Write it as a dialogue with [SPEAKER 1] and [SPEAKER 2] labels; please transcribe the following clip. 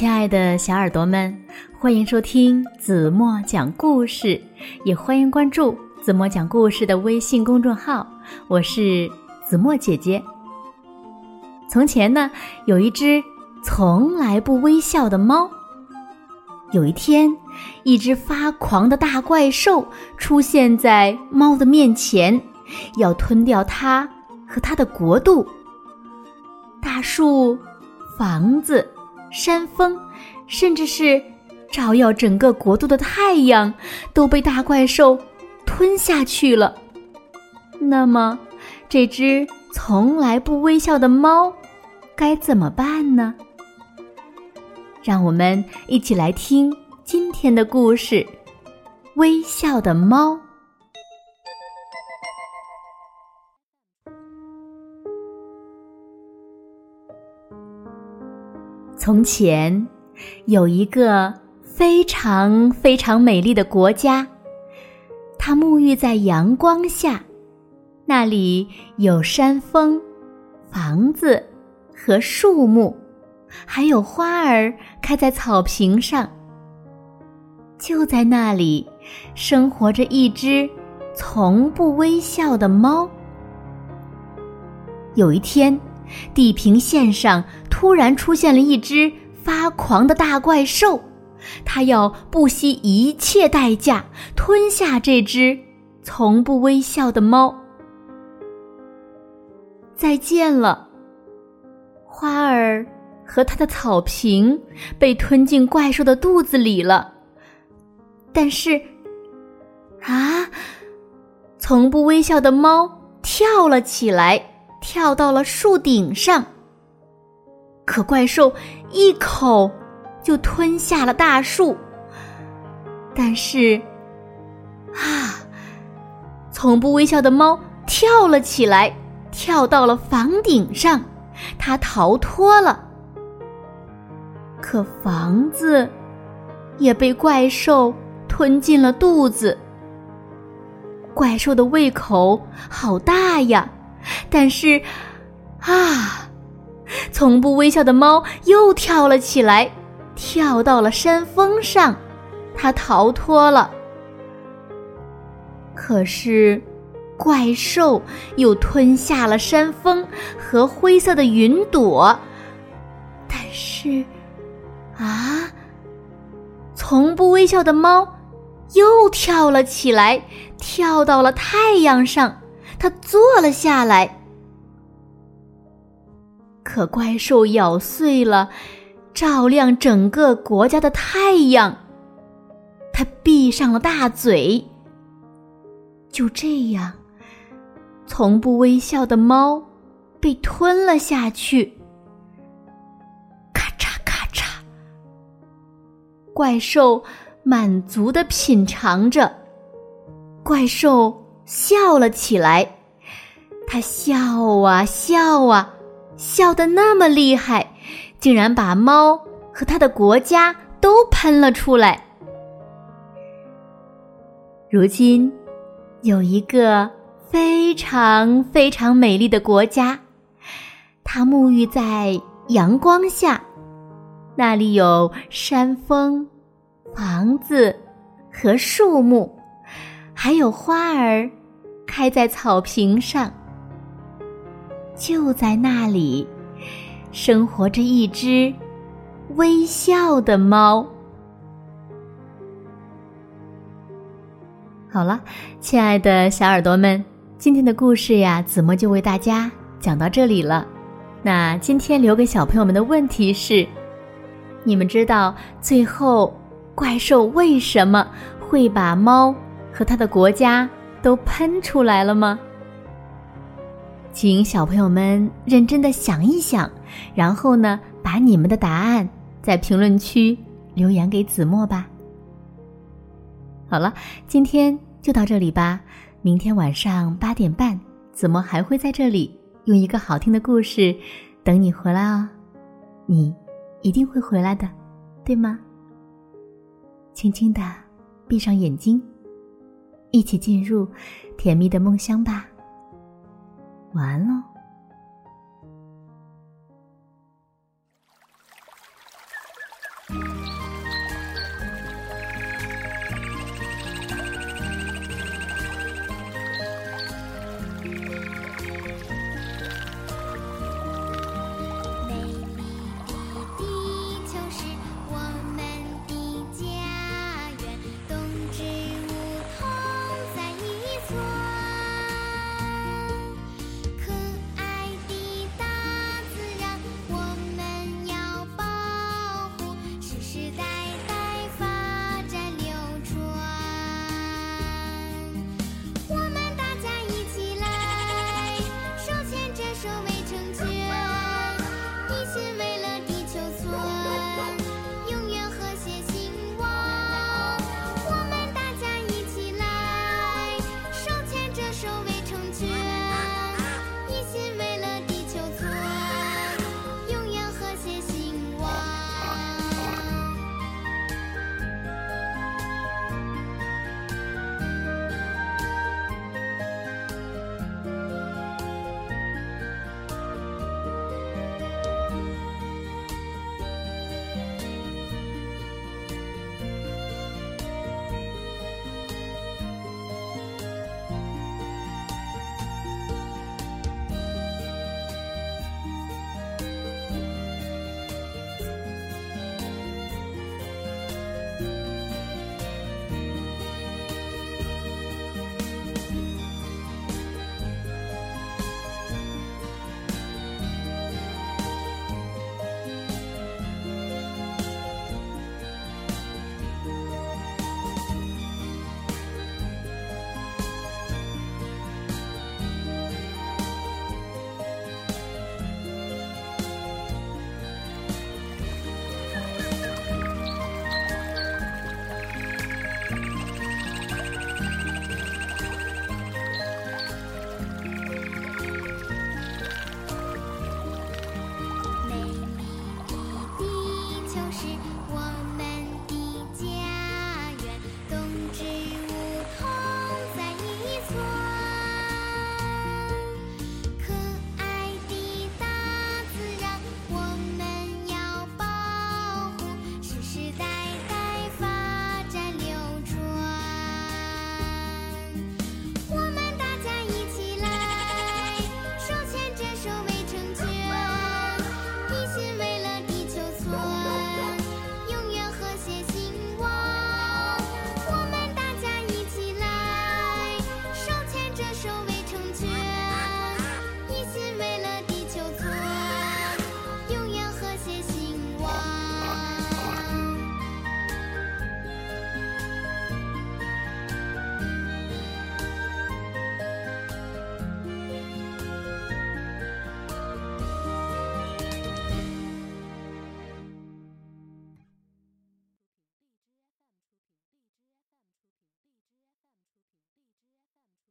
[SPEAKER 1] 亲爱的小耳朵们，欢迎收听子墨讲故事，也欢迎关注子墨讲故事的微信公众号。我是子墨姐姐。从前呢，有一只从来不微笑的猫。有一天，一只发狂的大怪兽出现在猫的面前，要吞掉它和它的国度。大树、房子。山峰，甚至是照耀整个国度的太阳，都被大怪兽吞下去了。那么，这只从来不微笑的猫该怎么办呢？让我们一起来听今天的故事《微笑的猫》。从前，有一个非常非常美丽的国家，它沐浴在阳光下，那里有山峰、房子和树木，还有花儿开在草坪上。就在那里，生活着一只从不微笑的猫。有一天，地平线上。突然出现了一只发狂的大怪兽，它要不惜一切代价吞下这只从不微笑的猫。再见了，花儿和它的草坪被吞进怪兽的肚子里了。但是，啊，从不微笑的猫跳了起来，跳到了树顶上。可怪兽一口就吞下了大树，但是，啊，从不微笑的猫跳了起来，跳到了房顶上，它逃脱了。可房子也被怪兽吞进了肚子。怪兽的胃口好大呀，但是，啊。从不微笑的猫又跳了起来，跳到了山峰上，它逃脱了。可是，怪兽又吞下了山峰和灰色的云朵。但是，啊，从不微笑的猫又跳了起来，跳到了太阳上，它坐了下来。可怪兽咬碎了照亮整个国家的太阳，它闭上了大嘴。就这样，从不微笑的猫被吞了下去。咔嚓咔嚓，怪兽满足的品尝着，怪兽笑了起来，他笑啊笑啊。笑得那么厉害，竟然把猫和他的国家都喷了出来。如今，有一个非常非常美丽的国家，它沐浴在阳光下，那里有山峰、房子和树木，还有花儿开在草坪上。就在那里，生活着一只微笑的猫。好了，亲爱的小耳朵们，今天的故事呀，子墨就为大家讲到这里了。那今天留给小朋友们的问题是：你们知道最后怪兽为什么会把猫和它的国家都喷出来了吗？请小朋友们认真的想一想，然后呢，把你们的答案在评论区留言给子墨吧。好了，今天就到这里吧。明天晚上八点半，子墨还会在这里用一个好听的故事等你回来哦。你一定会回来的，对吗？轻轻的闭上眼睛，一起进入甜蜜的梦乡吧。晚安喽。